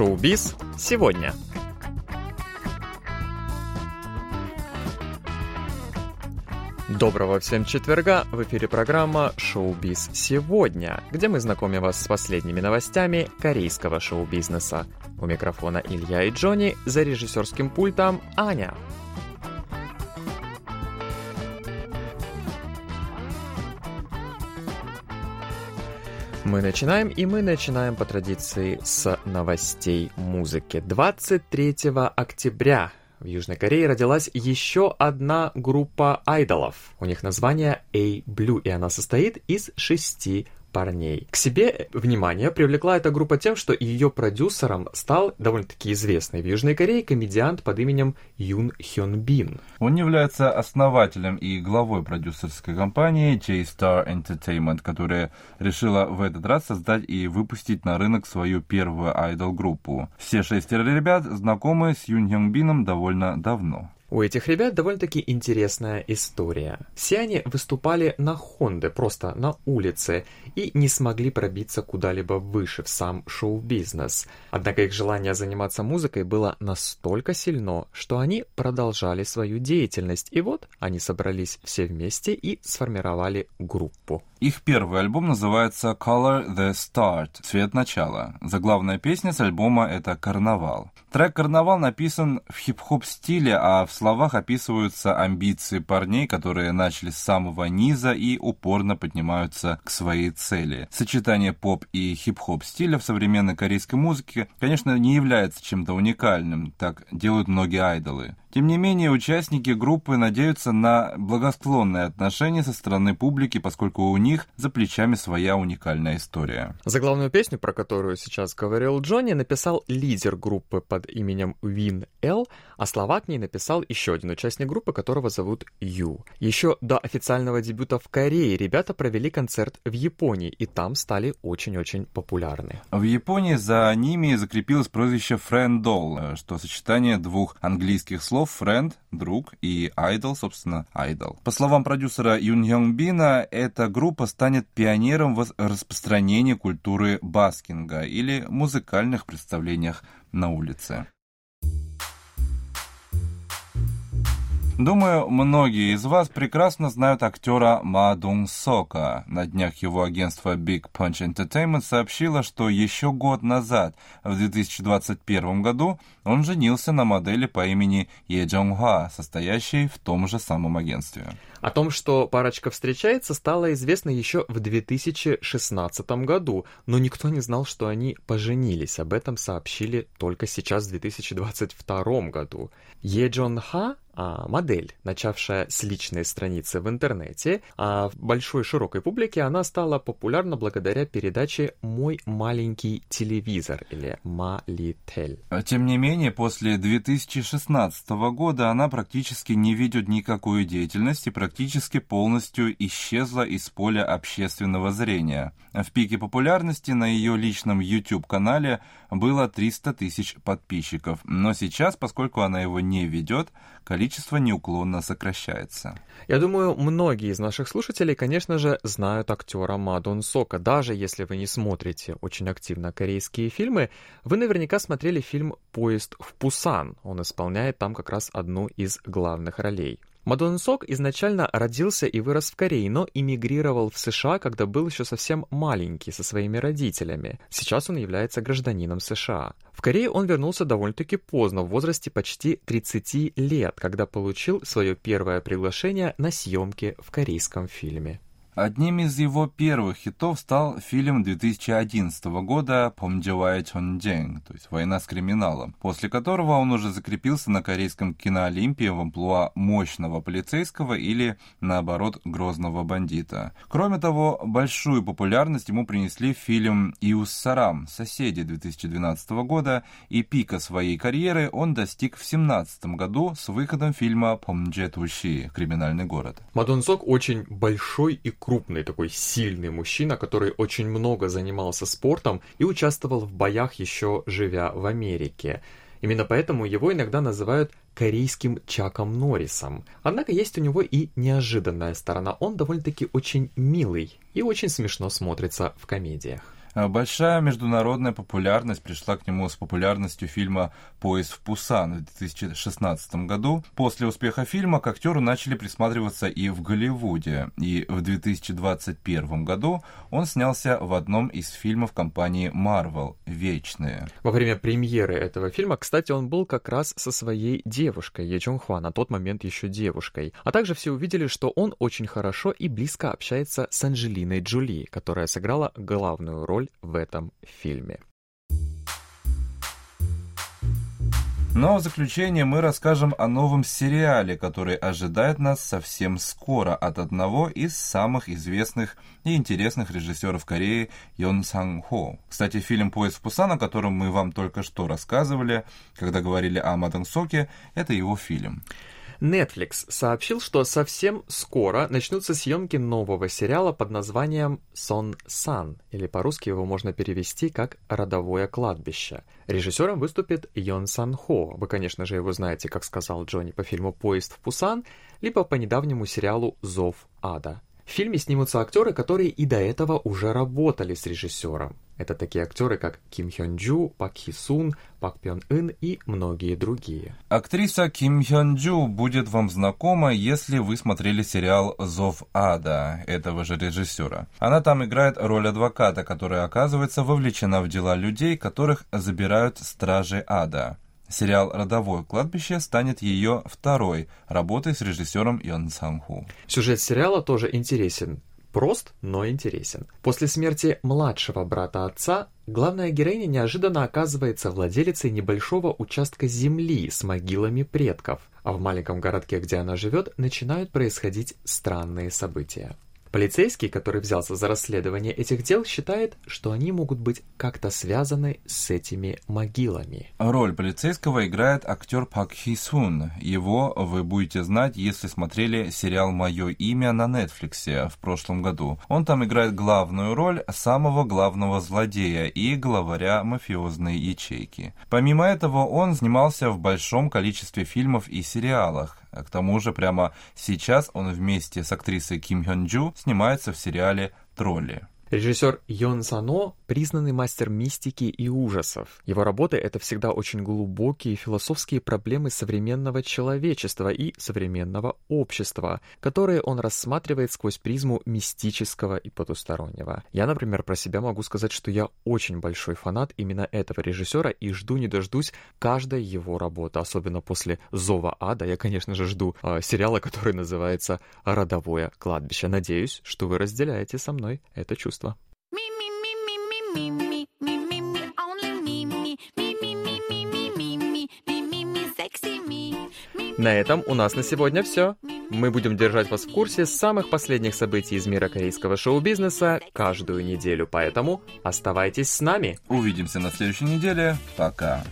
Шоу-биз сегодня. Доброго всем четверга! В эфире программа «Шоу-биз сегодня», где мы знакомим вас с последними новостями корейского шоу-бизнеса. У микрофона Илья и Джонни, за режиссерским пультом Аня. Мы начинаем, и мы начинаем по традиции с новостей музыки. 23 октября в Южной Корее родилась еще одна группа айдолов. У них название A-Blue, и она состоит из шести парней. К себе внимание привлекла эта группа тем, что ее продюсером стал довольно-таки известный в Южной Корее комедиант под именем Юн Хён Бин. Он является основателем и главой продюсерской компании J-Star Entertainment, которая решила в этот раз создать и выпустить на рынок свою первую айдол-группу. Все шестеро ребят знакомы с Юн Хён Бином довольно давно. У этих ребят довольно-таки интересная история. Все они выступали на Хонде, просто на улице, и не смогли пробиться куда-либо выше в сам шоу-бизнес. Однако их желание заниматься музыкой было настолько сильно, что они продолжали свою деятельность, и вот они собрались все вместе и сформировали группу. Их первый альбом называется Color the Start – «Цвет начала». Заглавная песня с альбома – это «Карнавал». Трек «Карнавал» написан в хип-хоп стиле, а в словах описываются амбиции парней, которые начали с самого низа и упорно поднимаются к своей цели. Сочетание поп и хип-хоп стиля в современной корейской музыке, конечно, не является чем-то уникальным, так делают многие айдолы. Тем не менее, участники группы надеются на благосклонное отношение со стороны публики, поскольку у них за плечами своя уникальная история. Заглавную песню, про которую сейчас говорил Джонни, написал лидер группы под именем Вин Эл, а слова к ней написал еще один участник группы, которого зовут Ю. Еще до официального дебюта в Корее ребята провели концерт в Японии, и там стали очень-очень популярны. В Японии за ними закрепилось прозвище Friend Doll, что сочетание двух английских слов слов friend, друг, и idol, собственно, idol. По словам продюсера Юн Йонг Бина, эта группа станет пионером в распространении культуры баскинга или музыкальных представлениях на улице. Думаю, многие из вас прекрасно знают актера Ма Дун Сока. На днях его агентство Big Punch Entertainment сообщило, что еще год назад, в 2021 году, он женился на модели по имени Е Джонг Ха, состоящей в том же самом агентстве. О том, что парочка встречается, стало известно еще в 2016 году, но никто не знал, что они поженились. Об этом сообщили только сейчас, в 2022 году. Е Джон Ха а, модель, начавшая с личной страницы в интернете, а в большой широкой публике она стала популярна благодаря передаче «Мой маленький телевизор» или «Малитель». Тем не менее, после 2016 года она практически не ведет никакую деятельность и практически полностью исчезла из поля общественного зрения. В пике популярности на ее личном YouTube-канале было 300 тысяч подписчиков, но сейчас, поскольку она его не ведет, количество неуклонно сокращается. Я думаю, многие из наших слушателей, конечно же, знают актера Мадон Сока. Даже если вы не смотрите очень активно корейские фильмы, вы наверняка смотрели фильм «Поезд в Пусан». Он исполняет там как раз одну из главных ролей. Мадон Сок изначально родился и вырос в Корее, но эмигрировал в США, когда был еще совсем маленький со своими родителями. Сейчас он является гражданином США. В Корее он вернулся довольно-таки поздно, в возрасте почти 30 лет, когда получил свое первое приглашение на съемки в корейском фильме. Одним из его первых хитов стал фильм 2011 года «Помджевая Чонджeng», то есть «Война с криминалом», после которого он уже закрепился на корейском киноолимпии в амплуа мощного полицейского или, наоборот, грозного бандита. Кроме того, большую популярность ему принесли фильм «Иус Сарам. Соседи» 2012 года, и пика своей карьеры он достиг в 2017 году с выходом фильма «Помдже Туши. Криминальный город». Мадон Сок очень большой и крупный, такой сильный мужчина, который очень много занимался спортом и участвовал в боях еще живя в Америке. Именно поэтому его иногда называют корейским Чаком Норрисом. Однако есть у него и неожиданная сторона. Он довольно-таки очень милый и очень смешно смотрится в комедиях. А большая международная популярность пришла к нему с популярностью фильма «Поезд в Пусан» в 2016 году. После успеха фильма к актеру начали присматриваться и в Голливуде. И в 2021 году он снялся в одном из фильмов компании Marvel «Вечные». Во время премьеры этого фильма, кстати, он был как раз со своей девушкой, Е Чон Хва, на тот момент еще девушкой. А также все увидели, что он очень хорошо и близко общается с Анджелиной Джоли, которая сыграла главную роль в этом фильме. Но в заключение мы расскажем о новом сериале, который ожидает нас совсем скоро от одного из самых известных и интересных режиссеров Кореи Йон Сан Хо. Кстати, фильм «Поезд в Пусан», о котором мы вам только что рассказывали, когда говорили о Мадам Соке, это его фильм. Netflix сообщил, что совсем скоро начнутся съемки нового сериала под названием «Сон Сан», или по-русски его можно перевести как «Родовое кладбище». Режиссером выступит Йон Сан Хо. Вы, конечно же, его знаете, как сказал Джонни, по фильму «Поезд в Пусан», либо по недавнему сериалу «Зов ада». В фильме снимутся актеры, которые и до этого уже работали с режиссером. Это такие актеры, как Ким Хён Джу, Пак Хи Сун, Пак Пён Ин и многие другие. Актриса Ким Хён Джу будет вам знакома, если вы смотрели сериал «Зов ада» этого же режиссера. Она там играет роль адвоката, которая оказывается вовлечена в дела людей, которых забирают стражи ада. Сериал «Родовое кладбище» станет ее второй работой с режиссером Йон Сан-ху. Сюжет сериала тоже интересен. Прост, но интересен. После смерти младшего брата отца, главная героиня неожиданно оказывается владелицей небольшого участка земли с могилами предков, а в маленьком городке, где она живет, начинают происходить странные события. Полицейский, который взялся за расследование этих дел, считает, что они могут быть как-то связаны с этими могилами. Роль полицейского играет актер Пак Хи Сун. Его вы будете знать, если смотрели сериал «Мое имя» на Netflix в прошлом году. Он там играет главную роль самого главного злодея и главаря мафиозной ячейки. Помимо этого, он снимался в большом количестве фильмов и сериалах. К тому же прямо сейчас он вместе с актрисой Ким Хён Джу снимается в сериале «Тролли». Режиссер Йон Сано – признанный мастер мистики и ужасов. Его работы – это всегда очень глубокие философские проблемы современного человечества и современного общества, которые он рассматривает сквозь призму мистического и потустороннего. Я, например, про себя могу сказать, что я очень большой фанат именно этого режиссера и жду не дождусь каждой его работы, особенно после «Зова ада». Я, конечно же, жду э, сериала, который называется «Родовое кладбище». Надеюсь, что вы разделяете со мной это чувство. На этом у нас на сегодня все. Мы будем держать вас в курсе самых последних событий из мира корейского шоу-бизнеса каждую неделю, поэтому оставайтесь с нами. Увидимся на следующей неделе. Пока.